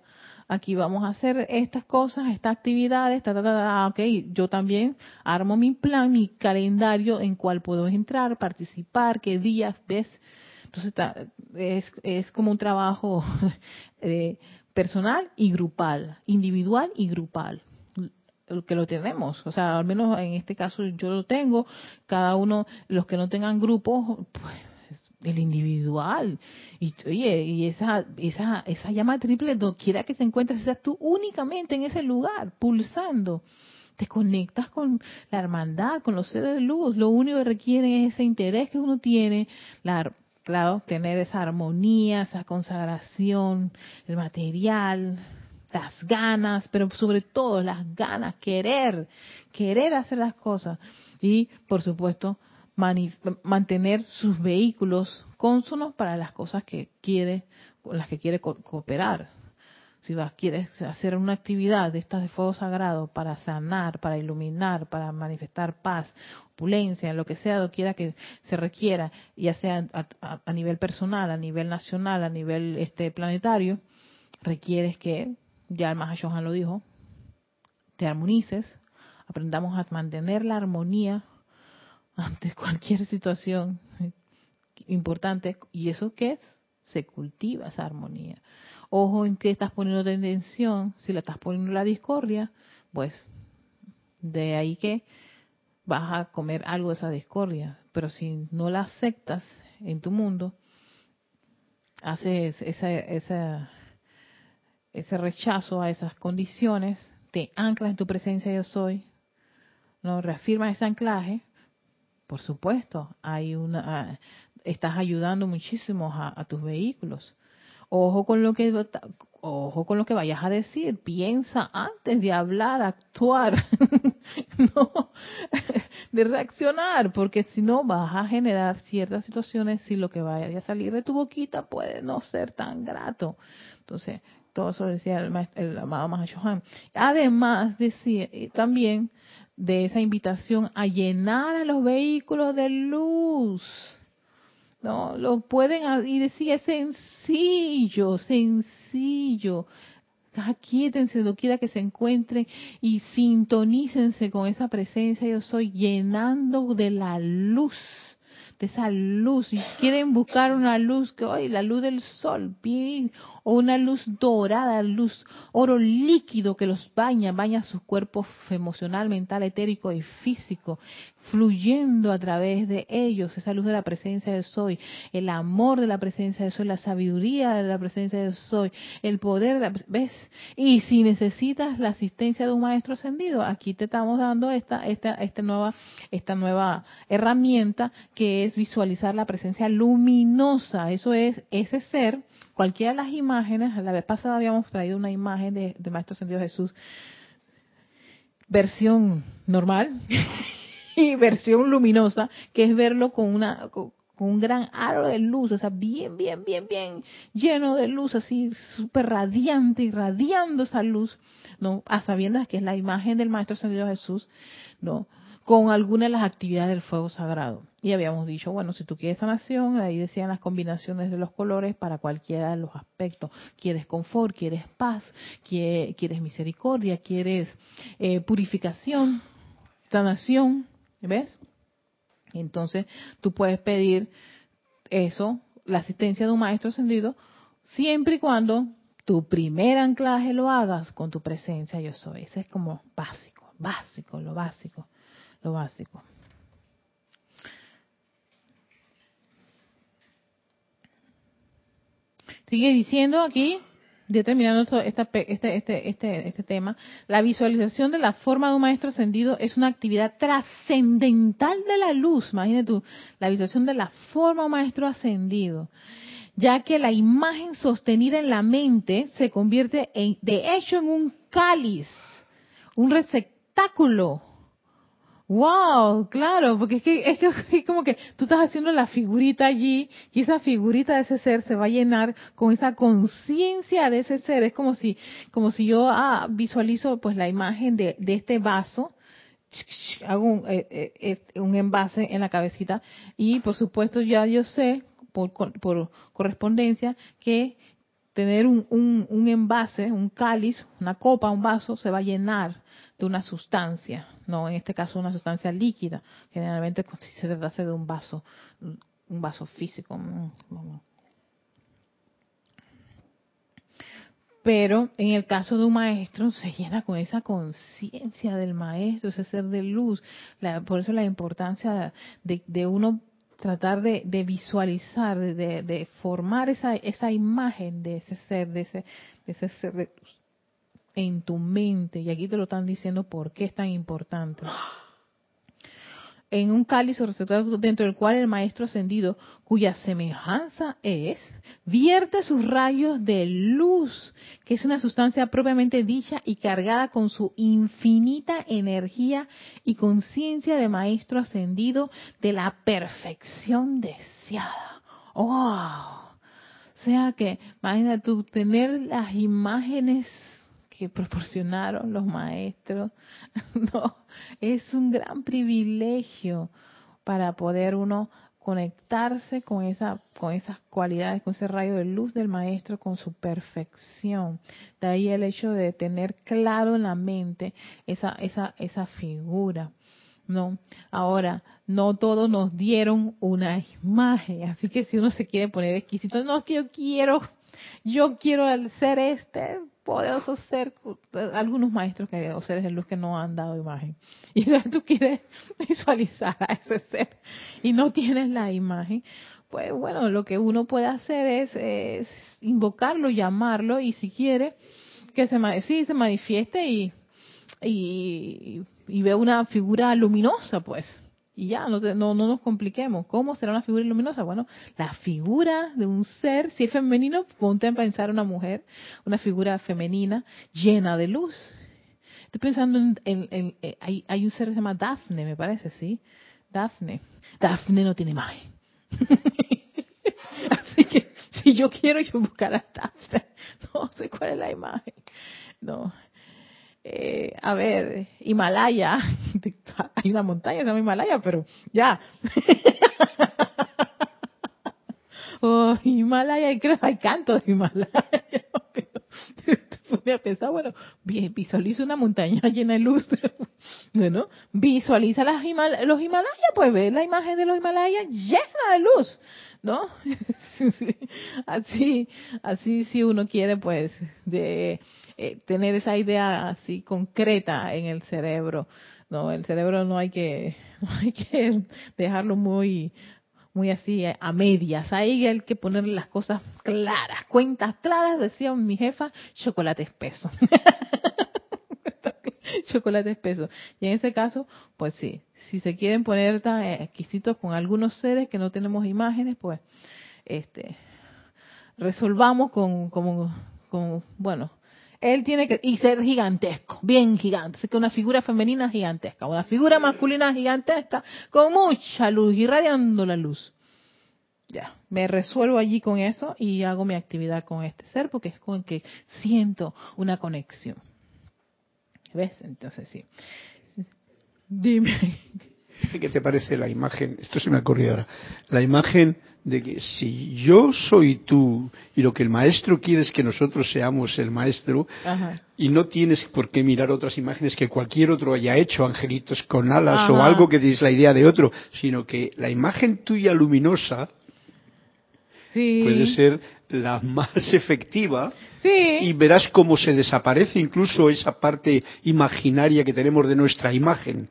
Aquí vamos a hacer estas cosas, estas actividades, ta, ta, ta, ok, yo también armo mi plan, mi calendario en cual puedo entrar, participar, qué días, ves. Entonces es, es como un trabajo *laughs* eh, personal y grupal, individual y grupal que lo tenemos, o sea, al menos en este caso yo lo tengo, cada uno, los que no tengan grupos, pues el individual. Y oye, y esa, esa, esa llama triple, no quiera que se encuentre, seas tú únicamente en ese lugar, pulsando. Te conectas con la hermandad, con los seres de luz. Lo único que requiere es ese interés que uno tiene, la, claro, tener esa armonía, esa consagración, el material, las ganas, pero sobre todo las ganas, querer, querer hacer las cosas. Y, por supuesto, mantener sus vehículos cónsonos para las cosas que quiere, con las que quiere cooperar. Si vas, quieres hacer una actividad de estas de fuego sagrado para sanar, para iluminar, para manifestar paz, opulencia, lo que sea, lo quiera que se requiera, ya sea a, nivel personal, a nivel nacional, a nivel este planetario, requieres que, ya el Mahashohan lo dijo, te armonices, aprendamos a mantener la armonía ante cualquier situación importante. ¿Y eso qué es? Se cultiva esa armonía. Ojo en qué estás poniendo tensión. Si la estás poniendo la discordia, pues de ahí que vas a comer algo de esa discordia. Pero si no la aceptas en tu mundo, haces esa, esa, ese rechazo a esas condiciones, te anclas en tu presencia yo soy, no reafirmas ese anclaje, por supuesto, hay una, ah, estás ayudando muchísimo a, tus vehículos. Ojo con lo que ojo con lo que vayas a decir, piensa antes de hablar, actuar, *laughs* no de reaccionar, porque si no vas a generar ciertas situaciones si lo que vaya a salir de tu boquita puede no ser tan grato. Entonces, todo eso decía el, el amado Mahashohan. Además, decía también de esa invitación a llenar a los vehículos de luz. No, lo pueden, y decía, sencillo, sencillo. Aquíétense lo quiera que se encuentren y sintonícense con esa presencia. Yo soy llenando de la luz de esa luz y quieren buscar una luz que hoy la luz del sol bien o una luz dorada luz oro líquido que los baña baña su cuerpo emocional mental etérico y físico fluyendo a través de ellos esa luz de la presencia de soy el amor de la presencia de soy la sabiduría de la presencia de soy el poder de la, ves y si necesitas la asistencia de un maestro ascendido aquí te estamos dando esta esta esta nueva esta nueva herramienta que es visualizar la presencia luminosa. Eso es ese ser, cualquiera de las imágenes, la vez pasada habíamos traído una imagen de, Maestro Ascendido Jesús, versión normal *laughs* y versión luminosa, que es verlo con una con, un gran aro de luz, o sea, bien, bien, bien, bien lleno de luz, así súper radiante, irradiando esa luz, ¿no? A sabiendas que es la imagen del Maestro Ascendido Jesús, ¿no? con alguna de las actividades del fuego sagrado. Y habíamos dicho, bueno, si tú quieres sanación, ahí decían las combinaciones de los colores para cualquiera de los aspectos. Quieres confort, quieres paz, quieres misericordia, quieres eh, purificación, sanación, ¿ves? Entonces tú puedes pedir eso, la asistencia de un maestro ascendido, siempre y cuando tu primer anclaje lo hagas con tu presencia yo soy. Ese es como básico, básico, lo básico lo básico. Sigue diciendo aquí, determinando este, este, este, este, este tema, la visualización de la forma de un maestro ascendido es una actividad trascendental de la luz. Imagínate tú, la visualización de la forma de un maestro ascendido, ya que la imagen sostenida en la mente se convierte en, de hecho en un cáliz, un receptáculo Wow, claro, porque es que *laughs* es como que tú estás haciendo la figurita allí y esa figurita de ese ser se va a llenar con esa conciencia de ese ser. Es como si, como si yo ah, visualizo pues la imagen de, de este vaso, hago un, eh, eh, un envase en la cabecita y por supuesto ya yo sé por, por correspondencia que tener un, un, un envase, un cáliz, una copa, un vaso, se va a llenar de una sustancia, no en este caso una sustancia líquida, generalmente si se trata de un vaso, un vaso físico. Pero en el caso de un maestro se llena con esa conciencia del maestro, ese ser de luz. por eso la importancia de, uno tratar de, visualizar, de, de, formar esa, esa imagen de ese ser, de ese, de ese ser de luz en tu mente, y aquí te lo están diciendo por qué es tan importante. En un cáliz o receptáculo dentro del cual el maestro ascendido, cuya semejanza es, vierte sus rayos de luz, que es una sustancia propiamente dicha y cargada con su infinita energía y conciencia de maestro ascendido de la perfección deseada. ¡Wow! O sea que, imagínate tú, tener las imágenes que proporcionaron los maestros. *laughs* No, es un gran privilegio para poder uno conectarse con esa con esas cualidades, con ese rayo de luz del maestro, con su perfección. De ahí el hecho de tener claro en la mente esa esa esa figura. No, ahora no todos nos dieron una imagen, así que si uno se quiere poner exquisito, no es que yo quiero, yo quiero ser este, poderoso ser, algunos maestros que, o seres de luz que no han dado imagen. *laughs* Y tú quieres *laughs* visualizar a ese ser y no tienes la imagen, pues bueno, lo que uno puede hacer es, invocarlo, llamarlo y si quiere que se, sí, se manifieste y, y, y ve una figura luminosa, pues y ya, no, no, nos compliquemos. ¿Cómo será una figura luminosa? Bueno, la figura de un ser, si es femenino, ponte a pensar una mujer, una figura femenina llena de luz. Estoy pensando en, eh, hay, hay, un ser que se llama Dafne, me parece, ¿sí? Dafne. Dafne no tiene imagen. *laughs* Así que si yo quiero, yo buscar a Dafne. *laughs* no sé cuál es la imagen. No. Eh, a ver, Himalaya. *laughs* Hay una montaña, se llama Himalaya, pero ya. *laughs* oh, Himalaya, creo que hay cantos de Himalaya. *laughs* Pensar, bueno, visualiza una montaña llena de luz. bueno, visualiza las los Himalayas, pues ve la imagen de los Himalayas llena de luz. ¿No? *laughs* así, así si uno quiere, pues, de eh, tener esa idea así concreta en el cerebro. No, el cerebro no hay que, *laughs* no hay que dejarlo muy, muy así a medias. Ahí hay que ponerle las cosas claras, cuentas claras, decía mi jefa, chocolate espeso. *laughs* *laughs* chocolate espeso. Y en ese caso, pues sí, si se quieren poner tan exquisitos con algunos seres que no tenemos imágenes, pues este resolvamos con como con bueno, él tiene que y ser gigantesco, bien gigante, así que una figura femenina gigantesca, una figura masculina gigantesca con mucha luz irradiando la luz. Ya, me resuelvo allí con eso y hago mi actividad con este ser porque es con el que siento una conexión. ¿Ves? Entonces sí. Dime. ¿Qué te parece la imagen? Esto se me ha ocurrido ahora. La imagen de que si yo soy tú y lo que el maestro quiere es que nosotros seamos el maestro y no tienes por qué mirar otras imágenes que cualquier otro haya hecho, angelitos con alas o algo que tienes la idea de otro, sino que la imagen tuya luminosa puede ser la más efectiva y verás cómo se desaparece incluso esa parte imaginaria que tenemos de nuestra imagen.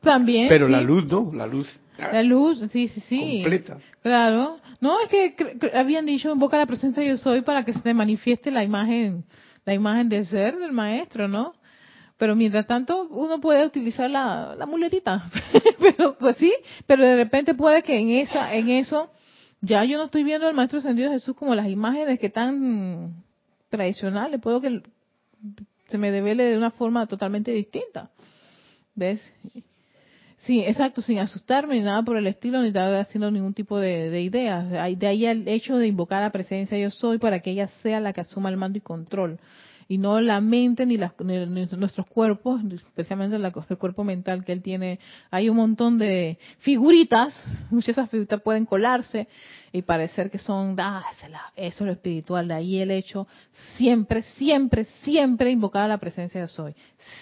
También. Pero la luz no, la luz. La luz, sí, sí, sí. Completa. Claro. No, es que habían dicho invoca la presencia yo soy para que se te manifieste la imagen, la imagen del ser del maestro, ¿no? Pero mientras tanto uno puede utilizar la, la muletita. *laughs* pero pues sí, pero de repente puede que en esa, en eso ya yo no estoy viendo al Maestro Ascendido Jesús como las imágenes que están tradicionales, puedo que se me devele de una forma totalmente distinta. ¿Ves? Sí, exacto, sin asustarme ni nada por el estilo, ni estar haciendo ningún tipo de, de ideas. De ahí el hecho de invocar la presencia yo soy para que ella sea la que asuma el mando y control y no la mente ni, nuestros cuerpos, especialmente el cuerpo mental que él tiene. Hay un montón de figuritas, *laughs* muchas de esas figuritas pueden colarse y parecer que son, ah, eso es lo espiritual, de ahí el hecho, siempre, siempre, siempre invocar la presencia de Soy,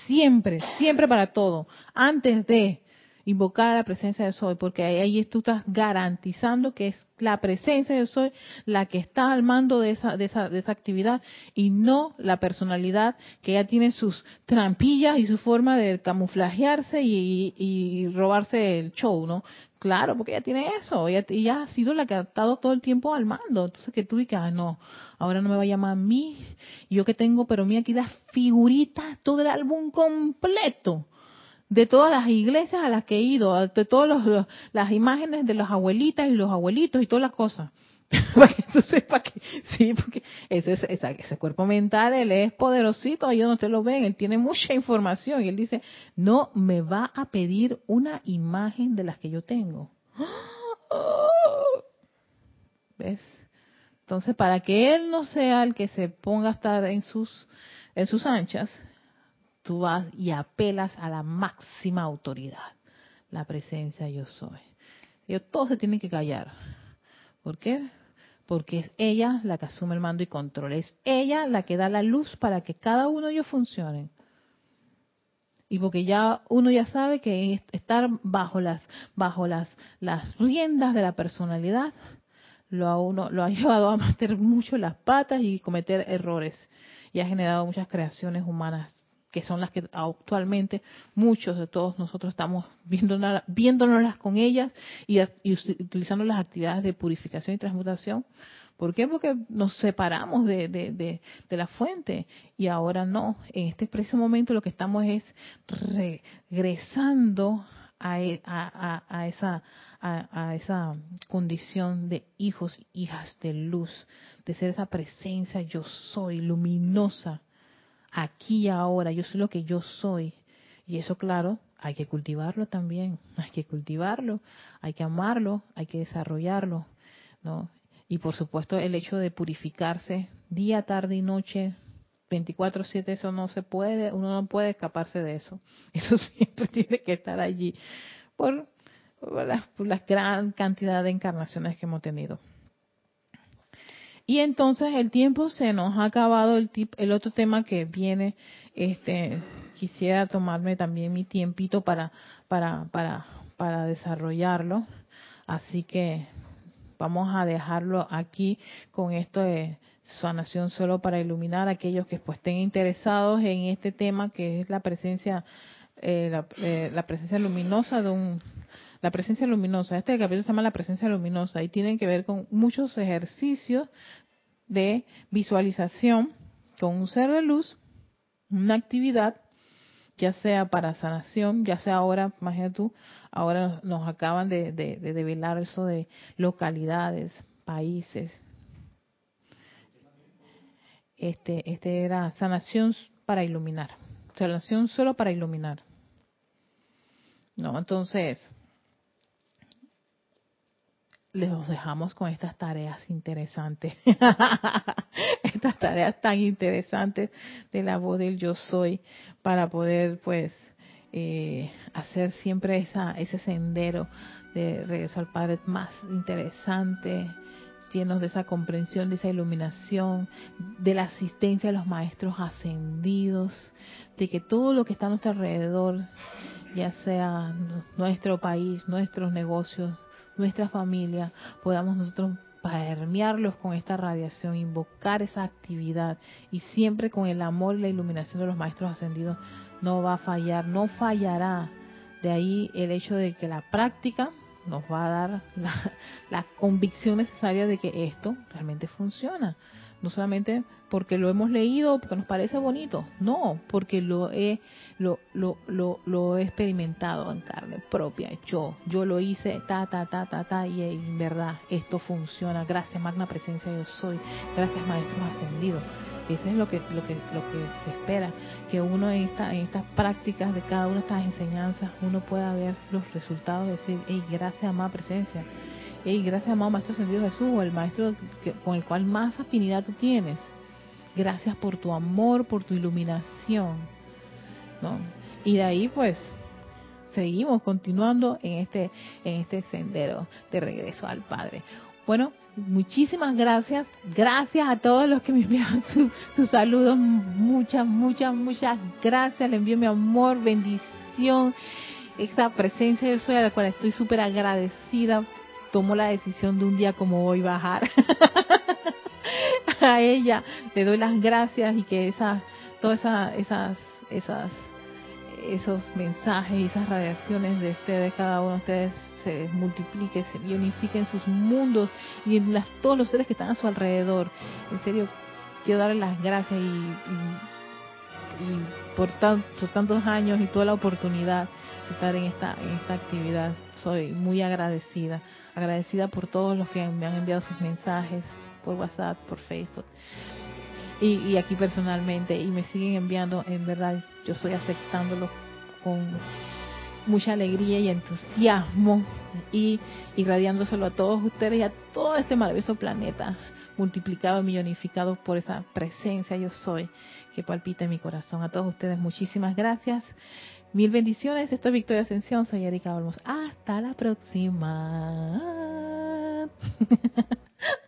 siempre, siempre para todo, antes de invocar la presencia de Soy, porque ahí tú estás garantizando que es la presencia de Soy la que está al mando de esa, de esa, de esa actividad y no la personalidad que ya tiene sus trampillas y su forma de camuflajearse y, y, robarse el show, ¿no? Claro, porque ella tiene eso, ella, ella, ha sido la que ha estado todo el tiempo al mando. Entonces que tú digas, no, ahora no me va a llamar a mí, yo que tengo, pero mira aquí las figuritas, todo el álbum completo de todas las iglesias a las que he ido, de todas las imágenes de las abuelitas y los abuelitos y todas las cosas. *laughs* para tú sepas que, sí, porque ese, ese, cuerpo mental, él es poderosito, ahí donde usted lo ven, él tiene mucha información y él dice, no me va a pedir una imagen de las que yo tengo. *gasps* ¿Ves? Entonces, para que él no sea el que se ponga a estar en sus, en sus anchas, tú vas y apelas a la máxima autoridad, la presencia yo soy. Ellos todos se tienen que callar. ¿Por qué? Porque es ella la que asume el mando y control. Es ella la que da la luz para que cada uno de ellos funcione. Y porque ya uno ya sabe que estar bajo las bajo las las riendas de la personalidad lo a uno lo ha *laughs* llevado a meter mucho las patas y cometer errores y ha generado muchas creaciones humanas que son las que actualmente muchos de todos nosotros estamos viéndonos, con ellas y, utilizando las actividades de purificación y transmutación. ¿Por qué? Porque nos separamos de, de, la fuente y ahora no. En este preciso momento lo que estamos es regresando a, e, a, esa, a, esa condición de hijos, hijas de luz, de ser esa presencia yo soy, luminosa, aquí y ahora, yo soy lo que yo soy. Y eso, claro, hay que cultivarlo también, *laughs* hay que cultivarlo, hay que amarlo, hay que desarrollarlo, ¿no? Y por supuesto el hecho de purificarse día, tarde y noche, 24/7, eso no se puede, uno no puede escaparse de eso. *laughs* Eso siempre tiene que estar allí por, la, gran cantidad de encarnaciones que hemos tenido. Y entonces el tiempo se nos ha acabado. El, el otro tema que viene, este, quisiera tomarme también mi tiempito para, para, para, para desarrollarlo. Así que vamos a dejarlo aquí con esto de sanación solo para iluminar a aquellos que pues, estén interesados en este tema que es la presencia eh, eh, la, presencia luminosa de un la presencia luminosa este capítulo se llama la presencia luminosa y tienen que ver con muchos ejercicios de visualización con un ser de luz una actividad ya sea para sanación, ya sea ahora, imagínate tú, ahora nos acaban de, de, de develar eso de localidades, países. Este, este era sanación para iluminar, sanación solo para iluminar. No, entonces, les dejamos con estas tareas interesantes, *laughs* estas tareas tan interesantes de la voz del yo soy para poder pues eh, hacer siempre esa, ese sendero de regreso al Padre más interesante, llenos de esa comprensión, de esa iluminación, de la asistencia de los maestros ascendidos, de que todo lo que está a nuestro alrededor, ya sea nuestro país, nuestros negocios, nuestra familia, podamos nosotros permearlos con esta radiación, invocar esa actividad y siempre con el amor y la iluminación de los maestros ascendidos no va a fallar, no fallará. De ahí el hecho de que la práctica nos va a dar la, *laughs* la convicción necesaria de que esto realmente funciona no solamente porque lo hemos leído, porque nos parece bonito, no, porque lo he, lo, lo, lo, he experimentado en carne propia, yo, yo lo hice, ta, ta, ta, ta, ta, y en verdad esto funciona, gracias magna presencia yo soy, gracias maestros ascendidos. Eso es lo que, lo que, lo que se espera, que uno en, esta, en estas prácticas de cada una de estas enseñanzas, uno pueda ver los resultados, decir, hey, gracias amada presencia, y gracias, amado Maestro Ascendido Jesús, o el Maestro con el cual más afinidad tú tienes. Gracias por tu amor, por tu iluminación. ¿no? Y de ahí, pues, seguimos continuando en este, en este sendero de regreso al Padre. Bueno, muchísimas gracias. Gracias a todos los que me envían *laughs* sus saludos. Muchas, muchas, muchas gracias. Le envío mi amor, bendición, esa presencia yo soy a la cual estoy súper agradecida tomo la decisión de un día como hoy bajar *laughs* a ella, le doy las gracias y que esa, todas esas, esas, esas, esos mensajes y esas radiaciones de ustedes, cada uno de ustedes se multiplique, se unifique en sus mundos y en las, todos los seres que están a su alrededor. En serio, quiero darles las gracias y, y, por, por tantos años y toda la oportunidad de estar en esta, en esta actividad. Soy muy agradecida agradecida por todos los que me han enviado sus mensajes por WhatsApp, por Facebook y, aquí personalmente y me siguen enviando, en verdad yo estoy aceptándolo con mucha alegría y entusiasmo y irradiándoselo a todos ustedes y a todo este maravilloso planeta multiplicado y millonificado por esa presencia yo soy que palpita en mi corazón. A todos ustedes muchísimas gracias. Mil bendiciones. Esto es Victoria Ascensión. Soy Erika Olmos. Hasta la próxima. *laughs*